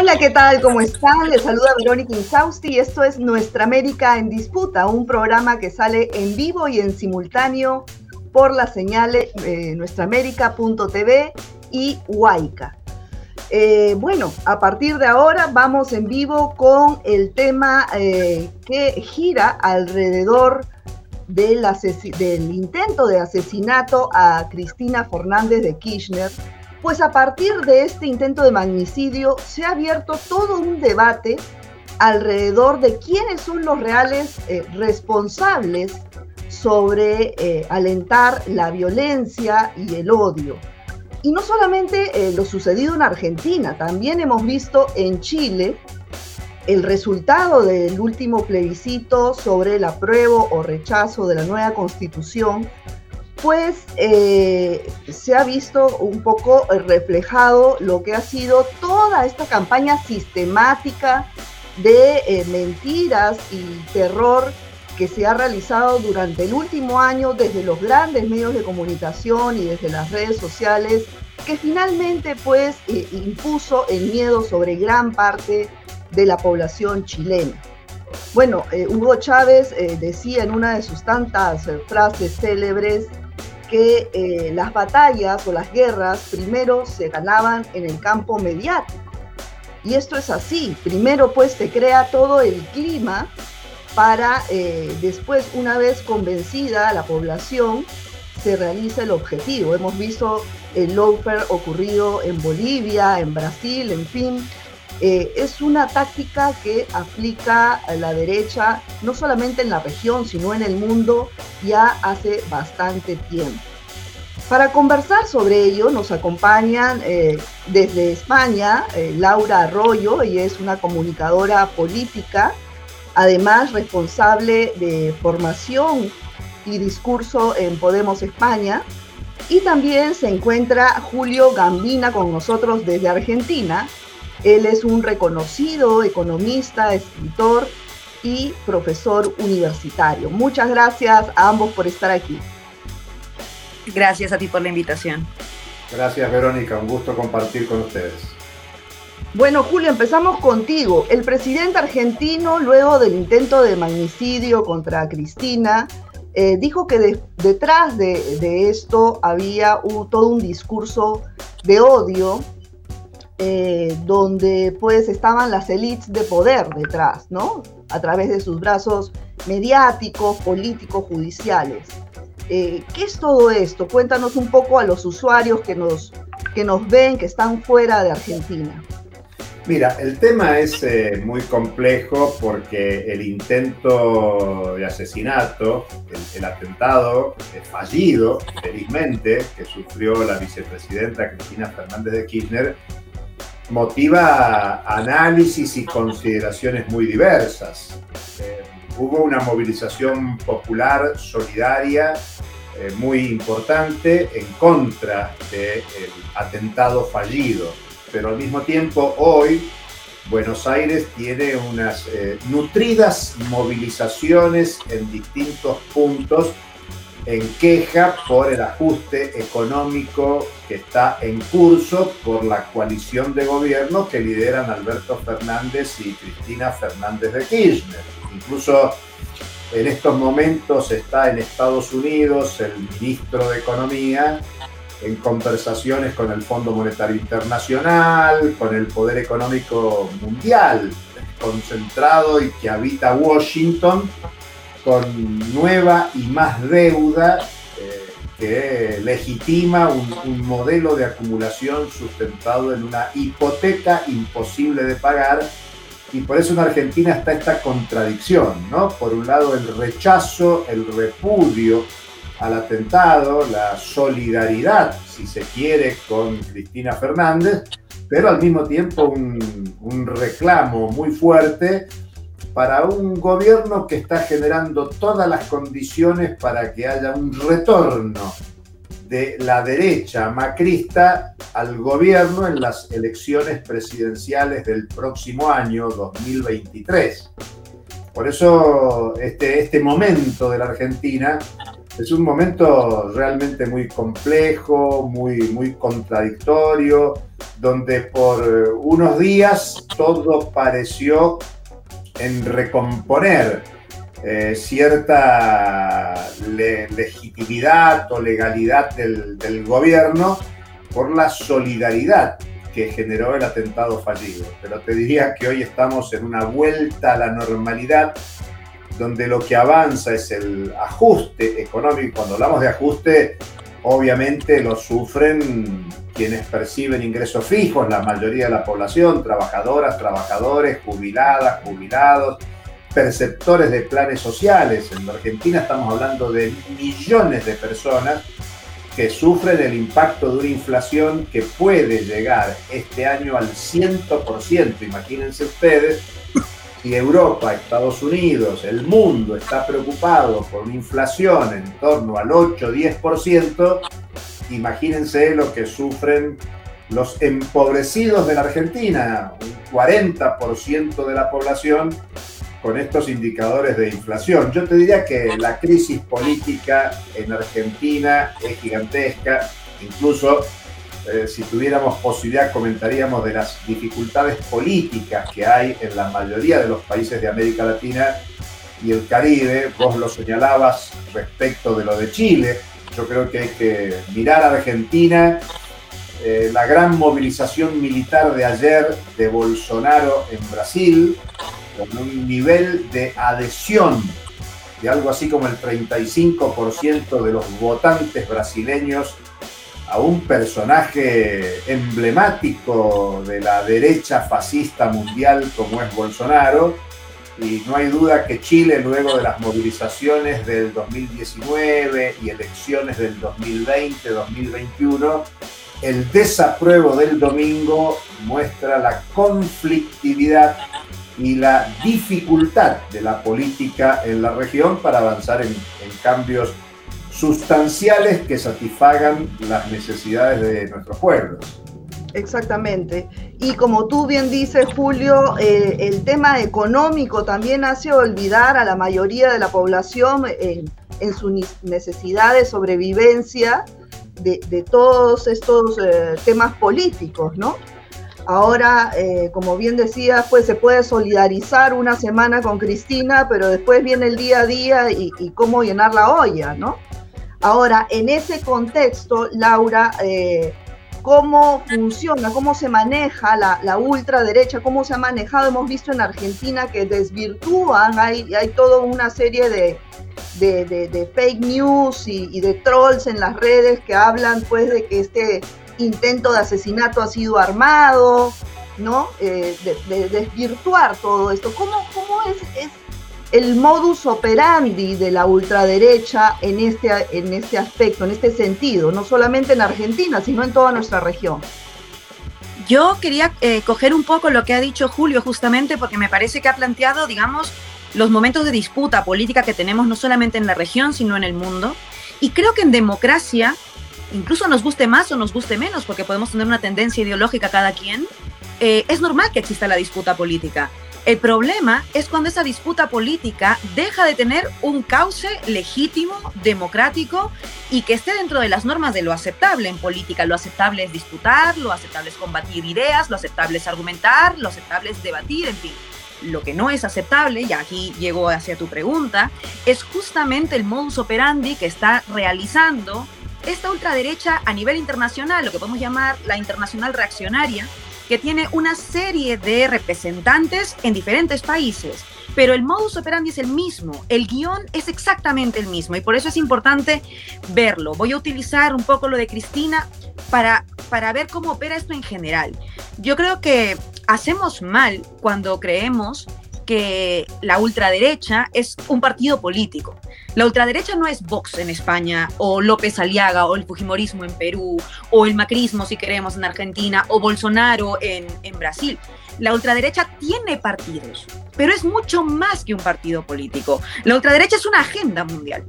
Hola, ¿qué tal? ¿Cómo están? Les saluda Verónica Insausti y esto es Nuestra América en Disputa, un programa que sale en vivo y en simultáneo por las señales eh, nuestraamérica.tv y Huayca. Eh, bueno, a partir de ahora vamos en vivo con el tema eh, que gira alrededor del intento de asesinato a Cristina Fernández de Kirchner pues a partir de este intento de magnicidio se ha abierto todo un debate alrededor de quiénes son los reales eh, responsables sobre eh, alentar la violencia y el odio. Y no solamente eh, lo sucedido en Argentina, también hemos visto en Chile el resultado del último plebiscito sobre el apruebo o rechazo de la nueva constitución, pues eh, se ha visto un poco reflejado lo que ha sido toda esta campaña sistemática de eh, mentiras y terror que se ha realizado durante el último año desde los grandes medios de comunicación y desde las redes sociales, que finalmente pues eh, impuso el miedo sobre gran parte de la población chilena. Bueno, Hugo Chávez decía en una de sus tantas frases célebres que eh, las batallas o las guerras primero se ganaban en el campo mediático. Y esto es así. Primero pues se crea todo el clima para eh, después, una vez convencida la población, se realiza el objetivo. Hemos visto el lawfare ocurrido en Bolivia, en Brasil, en fin. Eh, es una táctica que aplica a la derecha no solamente en la región, sino en el mundo ya hace bastante tiempo. Para conversar sobre ello nos acompañan eh, desde España eh, Laura Arroyo, ella es una comunicadora política, además responsable de formación y discurso en Podemos España. Y también se encuentra Julio Gambina con nosotros desde Argentina, él es un reconocido economista, escritor y profesor universitario. Muchas gracias a ambos por estar aquí. Gracias a ti por la invitación. Gracias Verónica, un gusto compartir con ustedes. Bueno, Julio, empezamos contigo. El presidente argentino, luego del intento de magnicidio contra Cristina, eh, dijo que detrás de, esto había todo un discurso de odio eh, donde pues estaban las élites de poder detrás, ¿no? A través de sus brazos mediáticos, políticos, judiciales. Eh, ¿Qué es todo esto? Cuéntanos un poco a los usuarios que nos, que nos ven, que están fuera de Argentina. Mira, el tema es eh, muy complejo porque el intento de asesinato, el, atentado fallido, felizmente, que sufrió la vicepresidenta Cristina Fernández de Kirchner, motiva análisis y consideraciones muy diversas. Eh, hubo una movilización popular solidaria eh, muy importante en contra del atentado fallido, pero al mismo tiempo hoy Buenos Aires tiene unas eh, nutridas movilizaciones en distintos puntos en queja por el ajuste económico que está en curso por la coalición de gobierno que lideran Alberto Fernández y Cristina Fernández de Kirchner. Incluso en estos momentos está en Estados Unidos el ministro de Economía en conversaciones con el Fondo Monetario Internacional, con el Poder Económico Mundial, concentrado y que habita Washington con nueva y más deuda eh, que legitima un, modelo de acumulación sustentado en una hipoteca imposible de pagar. Y por eso en Argentina está esta contradicción, ¿no? Por un lado el rechazo, el repudio al atentado, la solidaridad, si se quiere, con Cristina Fernández, pero al mismo tiempo un, un reclamo muy fuerte para un gobierno que está generando todas las condiciones para que haya un retorno de la derecha macrista al gobierno en las elecciones presidenciales del próximo año 2023. Por eso este, este momento de la Argentina es un momento realmente muy complejo, muy, muy contradictorio, donde por unos días todo pareció en recomponer eh, cierta legitimidad o legalidad del, gobierno por la solidaridad que generó el atentado fallido. Pero te diría que hoy estamos en una vuelta a la normalidad donde lo que avanza es el ajuste económico. Cuando hablamos de ajuste, obviamente lo sufren quienes perciben ingresos fijos, la mayoría de la población, trabajadoras, trabajadores, jubiladas, jubilados, perceptores de planes sociales. En Argentina estamos hablando de millones de personas que sufren el impacto de una inflación que puede llegar este año al 100%. Imagínense ustedes, si Europa, Estados Unidos, el mundo está preocupado por una inflación en torno al 8-10%, imagínense lo que sufren los empobrecidos de la Argentina, un 40% de la población con estos indicadores de inflación. Yo te diría que la crisis política en Argentina es gigantesca, incluso eh, si tuviéramos posibilidad comentaríamos de las dificultades políticas que hay en la mayoría de los países de América Latina y el Caribe. Vos lo señalabas respecto de lo de Chile. Yo creo que hay que mirar a Argentina. Eh, la gran movilización militar de ayer de Bolsonaro en Brasil, con un nivel de adhesión de algo así como el 35% de los votantes brasileños a un personaje emblemático de la derecha fascista mundial como es Bolsonaro. Y no hay duda que Chile, luego de las movilizaciones del 2019 y elecciones del 2020-2021, el desapruebo del domingo muestra la conflictividad y la dificultad de la política en la región para avanzar en, en cambios sustanciales que satisfagan las necesidades de nuestros pueblos. Exactamente. Y como tú bien dices, Julio, eh, el tema económico también hace olvidar a la mayoría de la población en, su necesidad de sobrevivencia de, todos estos eh, temas políticos, ¿no? Ahora, eh, como bien decía, pues se puede solidarizar una semana con Cristina, pero después viene el día a día y, y cómo llenar la olla, ¿no? Ahora, en ese contexto, Laura, eh, ¿cómo funciona, cómo se maneja la, ultraderecha, cómo se ha manejado? Hemos visto en Argentina que desvirtúan, hay, hay toda una serie de, fake news y, de trolls en las redes que hablan pues de que este intento de asesinato ha sido armado, ¿no? Eh, de, desvirtuar todo esto. ¿Cómo, cómo es, es el modus operandi de la ultraderecha en este, en este aspecto, en este sentido, no solamente en Argentina, sino en toda nuestra región. Yo quería eh, coger un poco lo que ha dicho Julio justamente porque me parece que ha planteado, digamos, los momentos de disputa política que tenemos no solamente en la región, sino en el mundo. Y creo que en democracia, incluso nos guste más o nos guste menos, porque podemos tener una tendencia ideológica cada quien, eh, es normal que exista la disputa política. El problema es cuando esa disputa política deja de tener un cauce legítimo, democrático y que esté dentro de las normas de lo aceptable en política. Lo aceptable es disputar, lo aceptable es combatir ideas, lo aceptable es argumentar, lo aceptable es debatir, en fin. Lo que no es aceptable, y aquí llego hacia tu pregunta, es justamente el modus operandi que está realizando esta ultraderecha a nivel internacional, lo que podemos llamar la internacional reaccionaria, que tiene una serie de representantes en diferentes países, pero el modus operandi es el mismo, el guion es exactamente el mismo y por eso es importante verlo. Voy a utilizar un poco lo de Cristina para, para ver cómo opera esto en general. Yo creo que hacemos mal cuando creemos que la ultraderecha es un partido político. La ultraderecha no es Vox en España, o López Aliaga, o el Fujimorismo en Perú, o el macrismo, si queremos, en Argentina, o Bolsonaro en, en Brasil. La ultraderecha tiene partidos, pero es mucho más que un partido político. La ultraderecha es una agenda mundial.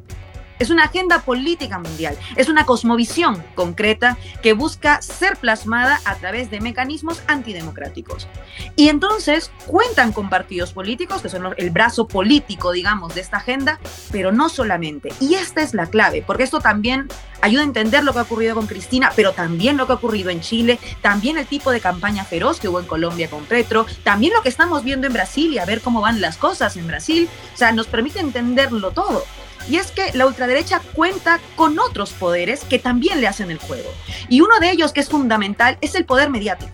Es una agenda política mundial, es una cosmovisión concreta que busca ser plasmada a través de mecanismos antidemocráticos. Y entonces cuentan con partidos políticos, que son el brazo político, digamos, de esta agenda, pero no solamente. Y esta es la clave, porque esto también ayuda a entender lo que ha ocurrido con Cristina, pero también lo que ha ocurrido en Chile, también el tipo de campaña feroz que hubo en Colombia con Petro, también lo que estamos viendo en Brasil y a ver cómo van las cosas en Brasil. O sea, nos permite entenderlo todo. Y es que la ultraderecha cuenta con otros poderes que también le hacen el juego. Y uno de ellos que es fundamental es el poder mediático.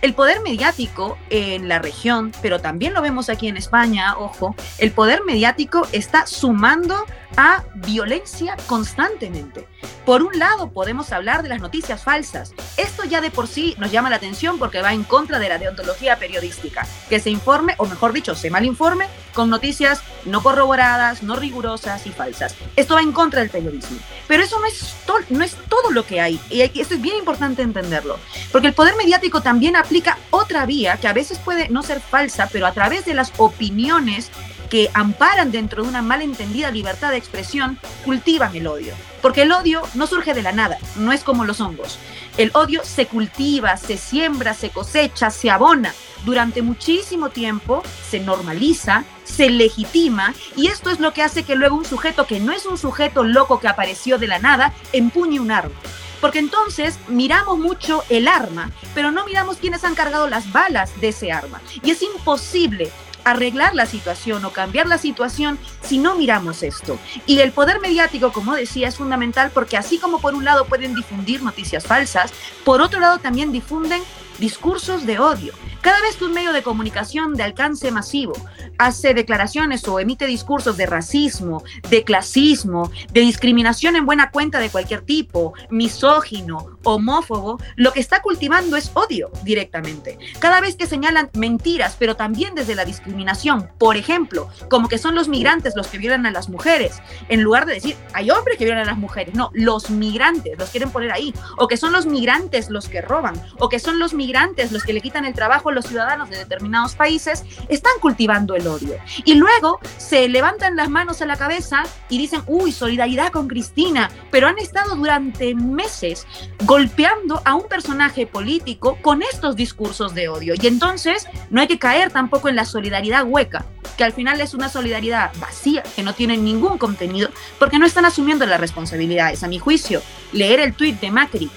El poder mediático en la región, pero también lo vemos aquí en España, ojo, el poder mediático está sumando a violencia constantemente. Por un lado, podemos hablar de las noticias falsas. Esto ya de por sí nos llama la atención porque va en contra de la deontología periodística, que se informe, o mejor dicho, se malinforme con noticias no corroboradas, no rigurosas y falsas. Esto va en contra del periodismo. Pero eso no es, no es todo lo que hay, y esto es bien importante entenderlo, porque el poder mediático también aplica otra vía que a veces puede no ser falsa, pero a través de las opiniones que amparan dentro de una malentendida libertad de expresión, cultivan el odio. Porque el odio no surge de la nada, no es como los hongos. El odio se cultiva, se siembra, se cosecha, se abona. Durante muchísimo tiempo se normaliza, se legitima y esto es lo que hace que luego un sujeto que no es un sujeto loco que apareció de la nada empuñe un arma. Porque entonces miramos mucho el arma, pero no miramos quiénes han cargado las balas de ese arma. Y es imposible arreglar la situación o cambiar la situación si no miramos esto. Y el poder mediático, como decía, es fundamental porque así como por un lado pueden difundir noticias falsas, por otro lado también difunden discursos de odio. Cada vez que un medio de comunicación de alcance masivo hace declaraciones o emite discursos de racismo, de clasismo, de discriminación en buena cuenta de cualquier tipo, misógino, homófobo, lo que está cultivando es odio directamente. Cada vez que señalan mentiras, pero también desde la discriminación, por ejemplo, como que son los migrantes los que violan a las mujeres, en lugar de decir, hay hombres que violan a las mujeres, no, los migrantes los quieren poner ahí, o que son los migrantes los que roban, o que son los migrantes los que le quitan el trabajo los ciudadanos de determinados países están cultivando el odio. Y luego se levantan las manos a la cabeza y dicen, uy, solidaridad con Cristina, pero han estado durante meses golpeando a un personaje político con estos discursos de odio. Y entonces no hay que caer tampoco en la solidaridad hueca, que al final es una solidaridad vacía, que no tiene ningún contenido, porque no están asumiendo las responsabilidades. A mi juicio, leer el tuit de Macri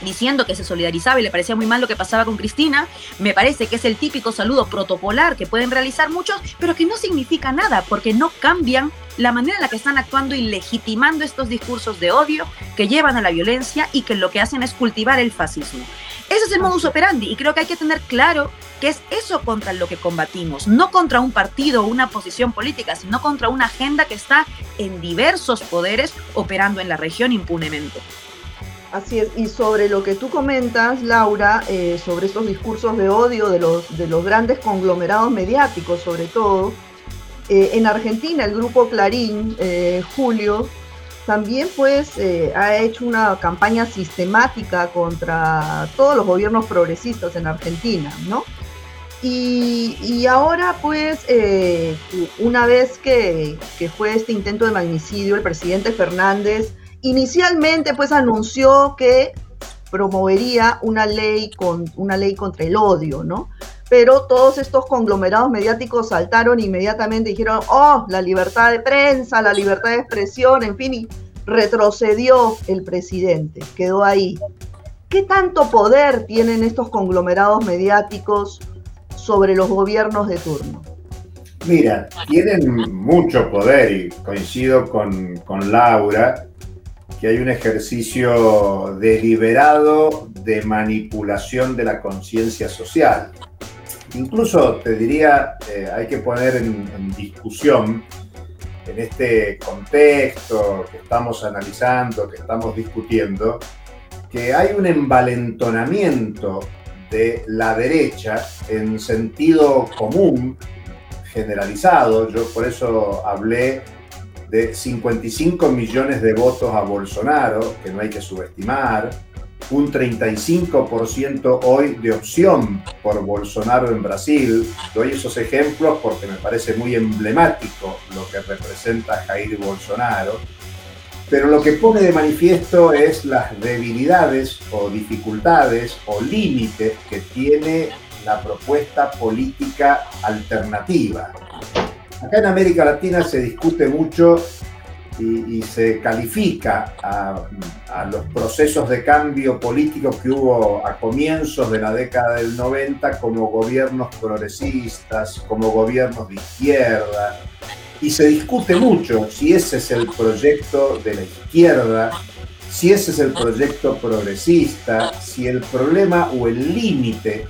diciendo que se solidarizaba y le parecía muy mal lo que pasaba con Cristina, me parece que es el típico saludo protocolar que pueden realizar muchos, pero que no significa nada, porque no cambian la manera en la que están actuando y legitimando estos discursos de odio que llevan a la violencia y que lo que hacen es cultivar el fascismo. Ese es el modus operandi y creo que hay que tener claro que es eso contra lo que combatimos, no contra un partido o una posición política, sino contra una agenda que está en diversos poderes operando en la región impunemente. Así es, y sobre lo que tú comentas, Laura, eh, sobre estos discursos de odio de los, de los grandes conglomerados mediáticos, sobre todo, eh, en Argentina el grupo Clarín, eh, Julio, también pues ha hecho una campaña sistemática contra todos los gobiernos progresistas en Argentina, ¿no? Y, y ahora pues, una vez que, que fue este intento de magnicidio, el presidente Fernández Inicialmente, pues anunció que promovería una ley, con, una ley contra el odio, ¿no? Pero todos estos conglomerados mediáticos saltaron inmediatamente y dijeron, oh, la libertad de prensa, la libertad de expresión, en fin, y retrocedió el presidente, quedó ahí. ¿Qué tanto poder tienen estos conglomerados mediáticos sobre los gobiernos de turno? Mira, tienen mucho poder y coincido con, con Laura que hay un ejercicio deliberado de manipulación de la conciencia social. Incluso te diría, eh, hay que poner en, discusión, en este contexto que estamos analizando, que estamos discutiendo, que hay un envalentonamiento de la derecha en sentido común, generalizado. Yo por eso hablé de 55 millones de votos a Bolsonaro, que no hay que subestimar, un 35% hoy de opción por Bolsonaro en Brasil. Doy esos ejemplos porque me parece muy emblemático lo que representa Jair Bolsonaro. pero lo que pone de manifiesto es las debilidades o dificultades o límites que tiene la propuesta política alternativa. Acá en América Latina se discute mucho y, se califica a, a, los procesos de cambio político que hubo a comienzos de la década del 90 como gobiernos progresistas, como gobiernos de izquierda, y se discute mucho si ese es el proyecto de la izquierda, si ese es el proyecto progresista, si el problema o el límite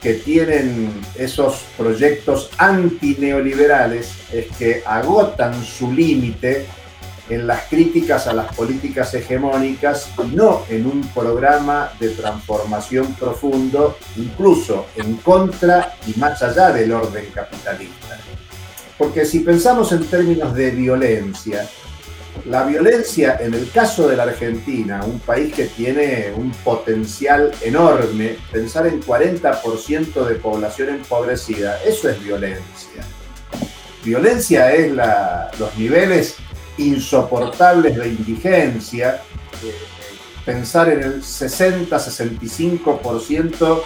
que tienen esos proyectos antineoliberales es que agotan su límite en las críticas a las políticas hegemónicas y no en un programa de transformación profundo, incluso en contra y más allá del orden capitalista. Porque si pensamos en términos de violencia, la violencia en el caso de la Argentina, un país que tiene un potencial enorme, pensar en 40% de población empobrecida, eso es violencia. Violencia es los niveles insoportables de indigencia, pensar en el 60-65%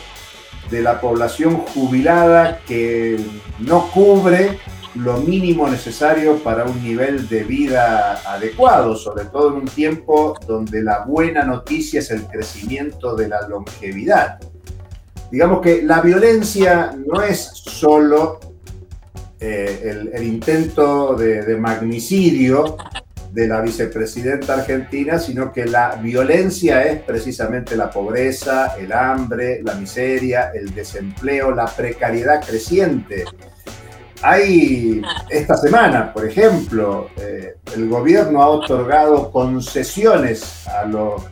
de la población jubilada que no cubre lo mínimo necesario para un nivel de vida adecuado, sobre todo en un tiempo donde la buena noticia es el crecimiento de la longevidad. Digamos que la violencia no es solo eh, el, intento de, magnicidio de la vicepresidenta argentina, sino que la violencia es precisamente la pobreza, el hambre, la miseria, el desempleo, la precariedad creciente. Hay esta semana, por ejemplo, eh, el gobierno ha otorgado concesiones a los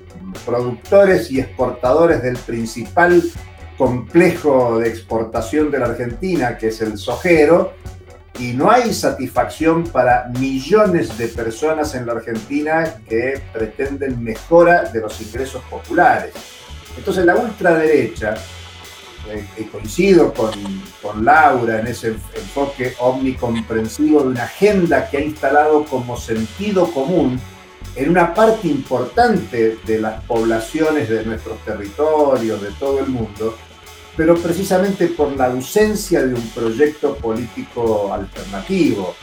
productores y exportadores del principal complejo de exportación de la Argentina, que es el sojero, y no hay satisfacción para millones de personas en la Argentina que pretenden mejora de los ingresos populares. Entonces la ultraderecha eh, coincido con, con, Laura en ese enfoque omnicomprensivo de una agenda que ha instalado como sentido común en una parte importante de las poblaciones de nuestros territorios, de todo el mundo, pero precisamente por la ausencia de un proyecto político alternativo,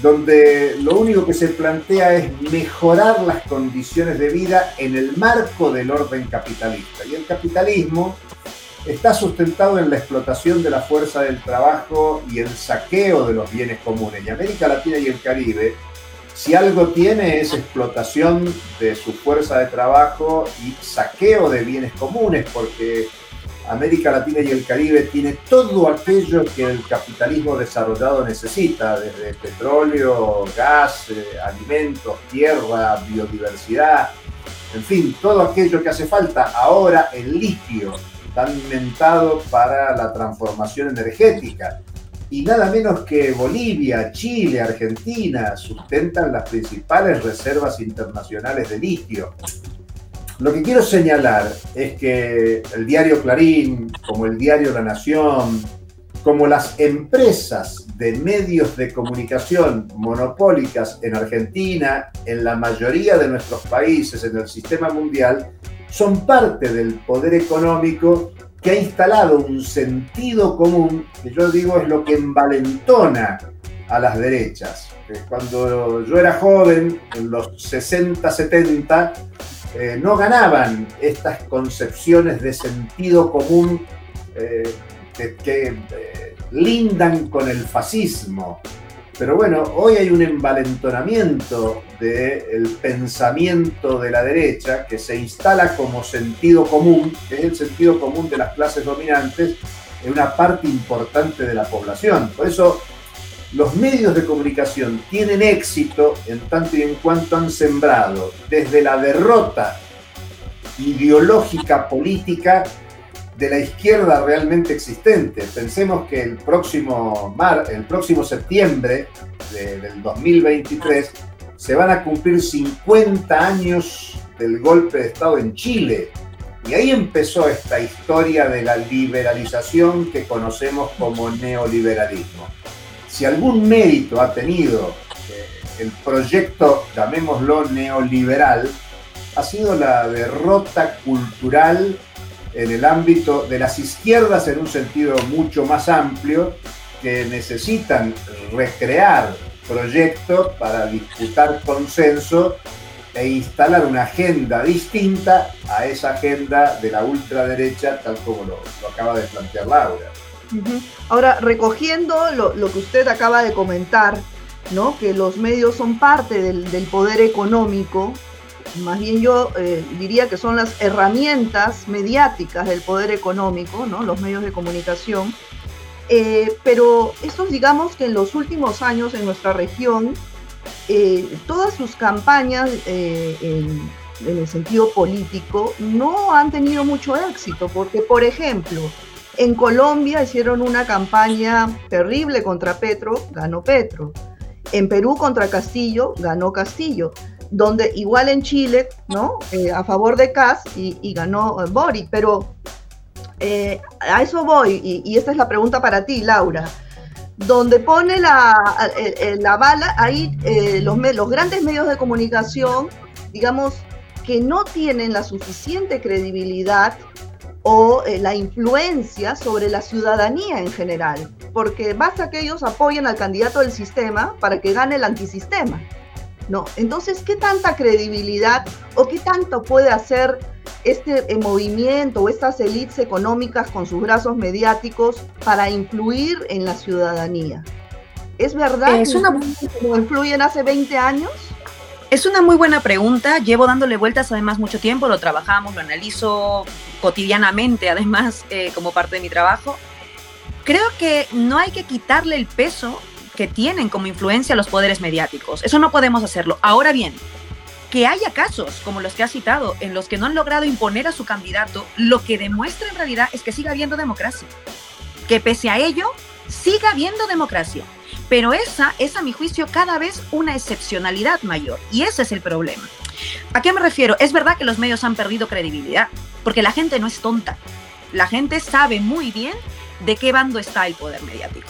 donde lo único que se plantea es mejorar las condiciones de vida en el marco del orden capitalista. Y el capitalismo está sustentado en la explotación de la fuerza del trabajo y el saqueo de los bienes comunes. Y América Latina y el Caribe, si algo tiene es explotación de su fuerza de trabajo y saqueo de bienes comunes, porque América Latina y el Caribe tiene todo aquello que el capitalismo desarrollado necesita, desde petróleo, gas, eh, alimentos, tierra, biodiversidad, en fin, todo aquello que hace falta. Ahora el litio, tan inventado para la transformación energética. Y nada menos que Bolivia, Chile, Argentina sustentan las principales reservas internacionales de litio. Lo que quiero señalar es que el diario Clarín, como el diario La Nación, como las empresas de medios de comunicación monopólicas en Argentina, en la mayoría de nuestros países, en el sistema mundial, son parte del poder económico que ha instalado un sentido común, que yo digo es lo que envalentona a las derechas. Cuando yo era joven, en los 60, 70, eh, no ganaban estas concepciones de sentido común eh, que, eh, lindan con el fascismo. Pero bueno, hoy hay un envalentonamiento del pensamiento de la derecha que se instala como sentido común, que es el sentido común de las clases dominantes en una parte importante de la población. Por eso los medios de comunicación tienen éxito en tanto y en cuanto han sembrado desde la derrota ideológica política de la izquierda realmente existente. Pensemos que el próximo, mar, el próximo septiembre del 2023 se van a cumplir 50 años del golpe de Estado en Chile. Y ahí empezó esta historia de la liberalización que conocemos como neoliberalismo. Si algún mérito ha tenido eh, el proyecto, llamémoslo neoliberal, ha sido la derrota cultural en el ámbito de las izquierdas en un sentido mucho más amplio, que necesitan recrear proyectos para disputar consenso e instalar una agenda distinta a esa agenda de la ultraderecha, tal como lo, acaba de plantear Laura. Ahora, recogiendo lo, que usted acaba de comentar, ¿no? que los medios son parte del, poder económico, más bien yo eh, diría que son las herramientas mediáticas del poder económico, ¿no? los medios de comunicación, eh, pero estos digamos que en los últimos años en nuestra región eh, todas sus campañas en, el sentido político no han tenido mucho éxito, porque por ejemplo, en Colombia hicieron una campaña terrible contra Petro, ganó Petro. En Perú contra Castillo, ganó Castillo. Donde igual en Chile, ¿no? Eh, a favor de Cas y, ganó Boric. Pero a eso voy, y, esta es la pregunta para ti, Laura donde pone la, la bala, ahí eh, los grandes medios de comunicación, digamos, que no tienen la suficiente credibilidad o eh, la influencia sobre la ciudadanía en general, porque basta que ellos apoyen al candidato del sistema para que gane el antisistema. ¿no? Entonces, ¿qué tanta credibilidad o qué tanto puede hacer este eh, movimiento o estas élites económicas con sus brazos mediáticos para influir en la ciudadanía? ¿Es verdad es una... que influyen hace 20 años? Es una muy buena pregunta. Llevo dándole vueltas además mucho tiempo, lo trabajamos, lo analizo cotidianamente, además, eh, como parte de mi trabajo. Creo que no hay que quitarle el peso que tienen como influencia los poderes mediáticos. Eso no podemos hacerlo. Ahora bien, que haya casos como los que ha citado en los que no han logrado imponer a su candidato, lo que demuestra en realidad es que siga habiendo democracia. Que pese a ello, siga habiendo democracia. Pero esa es, a mi juicio, cada vez una excepcionalidad mayor. Y ese es el problema. ¿A qué me refiero? Es verdad que los medios han perdido credibilidad, porque la gente no es tonta. La gente sabe muy bien de qué bando está el poder mediático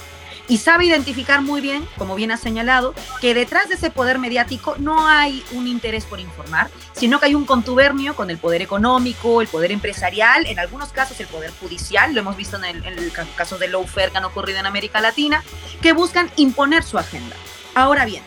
y sabe identificar muy bien, como bien ha señalado, que detrás de ese poder mediático no hay un interés por informar, sino que hay un contubernio con el poder económico, el poder empresarial, en algunos casos el poder judicial, lo hemos visto en el, caso de lawfare que han ocurrido en América Latina, que buscan imponer su agenda. Ahora bien,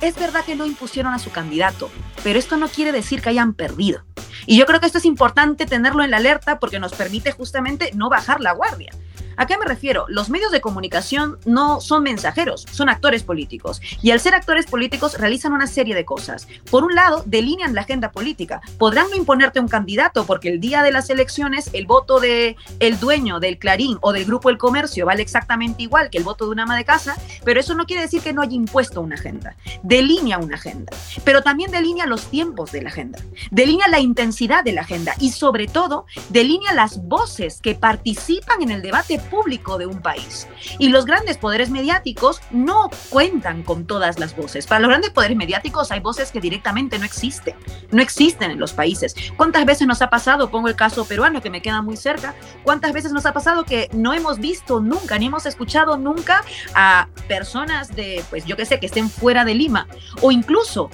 es verdad que no impusieron a su candidato, pero esto no quiere decir que hayan perdido. Y yo creo que esto es importante tenerlo en la alerta porque nos permite justamente no bajar la guardia. ¿A qué me refiero? Los medios de comunicación no son mensajeros, son actores políticos. Y al ser actores políticos realizan una serie de cosas. Por un lado, delinean la agenda política. Podrán no imponerte un candidato porque el día de las elecciones el voto de el dueño del Clarín o del Grupo El Comercio vale exactamente igual que el voto de una ama de casa, pero eso no quiere decir que no haya impuesto una agenda. Delinea una agenda, pero también delinea los tiempos de la agenda. Delinea la intensidad de la agenda y sobre todo delinea las voces que participan en el debate público de un país. Y los grandes poderes mediáticos no cuentan con todas las voces. Para los grandes poderes mediáticos hay voces que directamente no existen, no existen en los países. ¿Cuántas veces nos ha pasado, pongo el caso peruano que me queda muy cerca, cuántas veces nos ha pasado que no hemos visto nunca, ni hemos escuchado nunca a personas de, pues yo qué sé, que estén fuera de Lima o incluso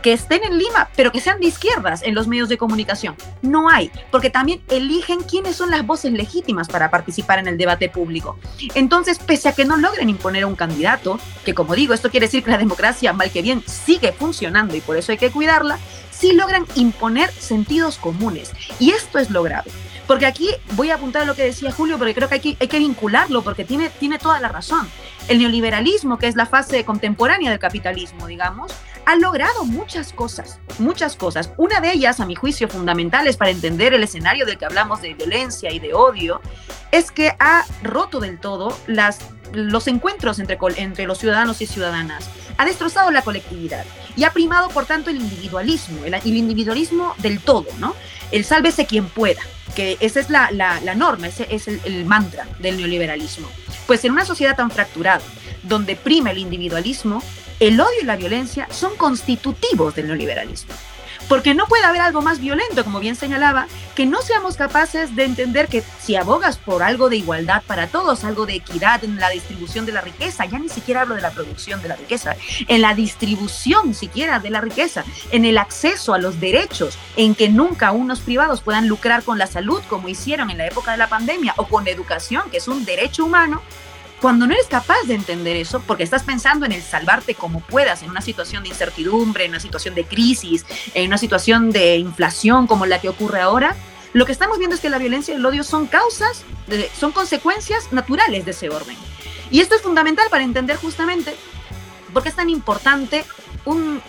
que estén en Lima, pero que sean de izquierdas en los medios de comunicación. No hay, porque también eligen quiénes son las voces legítimas para participar en el debate público. Entonces, pese a que no logren imponer un candidato, que como digo, esto quiere decir que la democracia, mal que bien, sigue funcionando y por eso hay que cuidarla, sí logran imponer sentidos comunes. Y esto es lo grave. Porque aquí voy a apuntar a lo que decía Julio, porque creo que hay que, hay que vincularlo, porque tiene, tiene toda la razón. El neoliberalismo, que es la fase contemporánea del capitalismo, digamos, ha logrado muchas cosas, muchas cosas. Una de ellas, a mi juicio, fundamentales para entender el escenario del que hablamos de violencia y de odio, es que ha roto del todo los encuentros entre, los ciudadanos y ciudadanas. Ha destrozado la colectividad y ha primado, por tanto, el individualismo, el, individualismo del todo, ¿no? El sálvese quien pueda, que esa es la, norma, ese es el mantra del neoliberalismo. Pues en una sociedad tan fracturada, donde prima el individualismo, el odio y la violencia son constitutivos del neoliberalismo. Porque no puede haber algo más violento, como bien señalaba, que no seamos capaces de entender que si abogas por algo de igualdad para todos, algo de equidad en la distribución de la riqueza, ya ni siquiera hablo de la producción de la riqueza, en la distribución siquiera de la riqueza, en el acceso a los derechos, en que nunca unos privados puedan lucrar con la salud como hicieron en la época de la pandemia o con la educación, que es un derecho humano, cuando no eres capaz de entender eso, porque estás pensando en el salvarte como puedas, en una situación de incertidumbre, en una situación de crisis, en una situación de inflación como la que ocurre ahora, lo que estamos viendo es que la violencia y el odio son causas, son consecuencias naturales de ese orden. Y esto es fundamental para entender justamente por qué es tan importante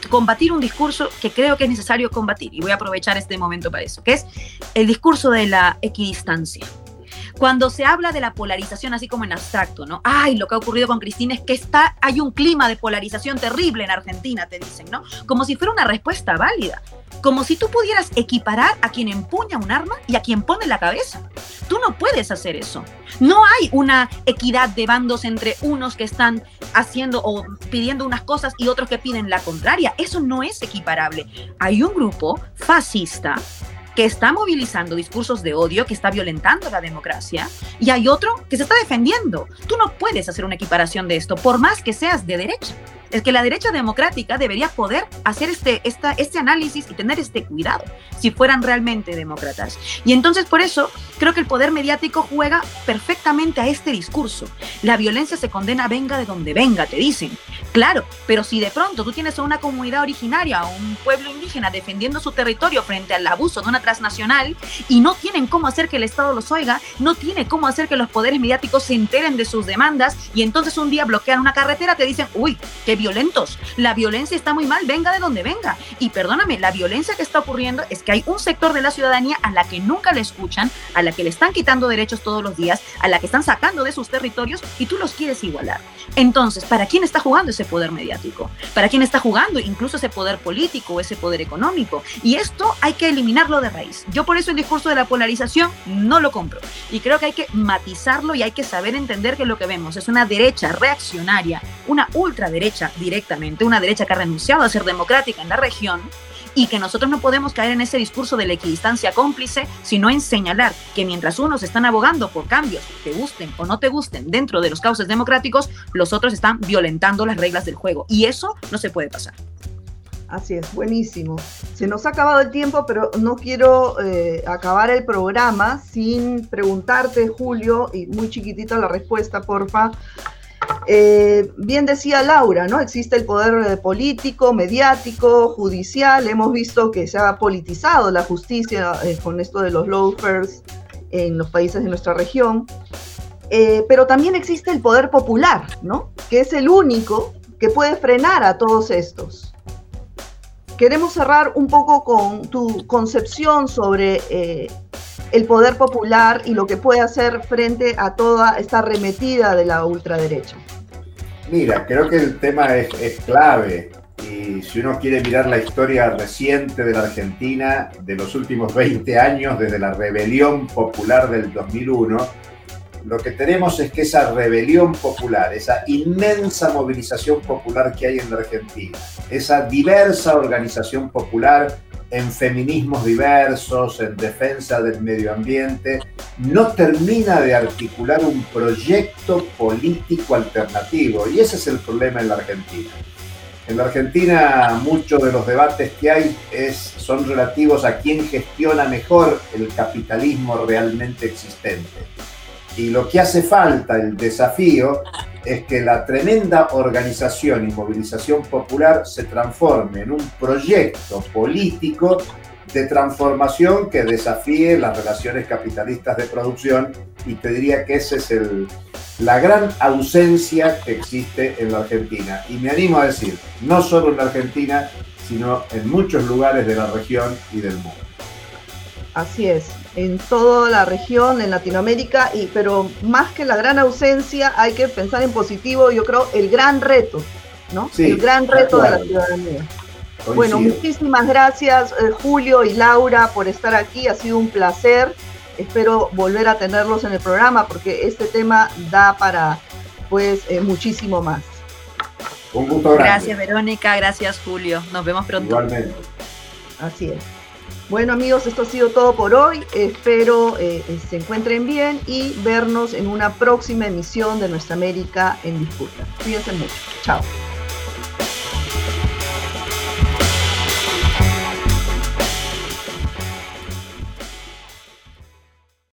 combatir un discurso que creo que es necesario combatir, y voy a aprovechar este momento para eso, que es el discurso de la equidistancia. Cuando se habla de la polarización así como en abstracto, ¿no? Ay, lo que ha ocurrido con Cristina es que está, hay un clima de polarización terrible en Argentina, te dicen, ¿no? Como si fuera una respuesta válida. Como si tú pudieras equiparar a quien empuña un arma y a quien pone la cabeza. Tú no puedes hacer eso. No hay una equidad de bandos entre unos que están haciendo o pidiendo unas cosas y otros que piden la contraria. Eso no es equiparable. Hay un grupo fascista que está movilizando discursos de odio, que está violentando la democracia, y hay otro que se está defendiendo. Tú no puedes hacer una equiparación de esto, por más que seas de derecha es que la derecha democrática debería poder hacer este, esta, este análisis y tener este cuidado si fueran realmente demócratas. Y entonces por eso creo que el poder mediático juega perfectamente a este discurso. La violencia se condena venga de donde venga, te dicen. Claro, pero si de pronto tú tienes a una comunidad originaria, a un pueblo indígena defendiendo su territorio frente al abuso de una transnacional y no tienen cómo hacer que el Estado los oiga, no tiene cómo hacer que los poderes mediáticos se enteren de sus demandas y entonces un día bloquean una carretera, te dicen, uy, qué violentos. La violencia está muy mal, venga de donde venga. Y perdóname, la violencia que está ocurriendo es que hay un sector de la ciudadanía a la que nunca le escuchan, a la que le están quitando derechos todos los días, a la que están sacando de sus territorios y tú los quieres igualar. Entonces, ¿para quién está jugando ese poder mediático? ¿Para quién está jugando incluso ese poder político, ese poder económico? Y esto hay que eliminarlo de raíz. Yo por eso el discurso de la polarización no lo compro. Y creo que hay que matizarlo y hay que saber entender que lo que vemos es una derecha reaccionaria, una ultraderecha directamente, una derecha que ha renunciado a ser democrática en la región y que nosotros no podemos caer en ese discurso de la equidistancia cómplice, sino en señalar que mientras unos están abogando por cambios, te gusten o no te gusten dentro de los cauces democráticos, los otros están violentando las reglas del juego. Y eso no se puede pasar. Así es, buenísimo. Se nos ha acabado el tiempo, pero no quiero eh, acabar el programa sin preguntarte, Julio, y muy chiquitito la respuesta, porfa, eh, bien decía Laura, ¿no? Existe el poder eh, político, mediático, judicial. Hemos visto que se ha politizado la justicia eh, con esto de los lawfers en los países de nuestra región. pero también existe el poder popular, ¿no? Que es el único que puede frenar a todos estos. Queremos cerrar un poco con tu concepción sobre el poder popular y lo que puede hacer frente a toda esta arremetida de la ultraderecha? Mira, creo que el tema es, clave y si uno quiere mirar la historia reciente de la Argentina, de los últimos 20 años, desde la rebelión popular del 2001, lo que tenemos es que esa rebelión popular, esa inmensa movilización popular que hay en la Argentina, esa diversa organización popular en feminismos diversos, en defensa del medio ambiente, no termina de articular un proyecto político alternativo. Y ese es el problema en la Argentina. En la Argentina muchos de los debates que hay son relativos a quién gestiona mejor el capitalismo realmente existente. Y lo que hace falta, el desafío, es que la tremenda organización y movilización popular se transforme en un proyecto político de transformación que desafíe las relaciones capitalistas de producción y te diría que esa es el, la gran ausencia que existe en la Argentina. Y me animo a decir, no solo en la Argentina, sino en muchos lugares de la región y del mundo. Así es, en toda la región, en Latinoamérica, y, pero más que la gran ausencia, hay que pensar en positivo, yo creo, el gran reto, ¿no? el gran reto de la ciudadanía. Bueno, muchísimas gracias eh, Julio y Laura por estar aquí, ha sido un placer. Espero volver a tenerlos en el programa porque este tema da para pues eh, muchísimo más. Un gusto Gracias Verónica, gracias Julio. Nos vemos pronto. Igualmente. Así es. Bueno amigos, esto ha sido todo por hoy. Espero eh, se encuentren bien y vernos en una próxima emisión de Nuestra América en Disputa. Cuídense mucho. Chao.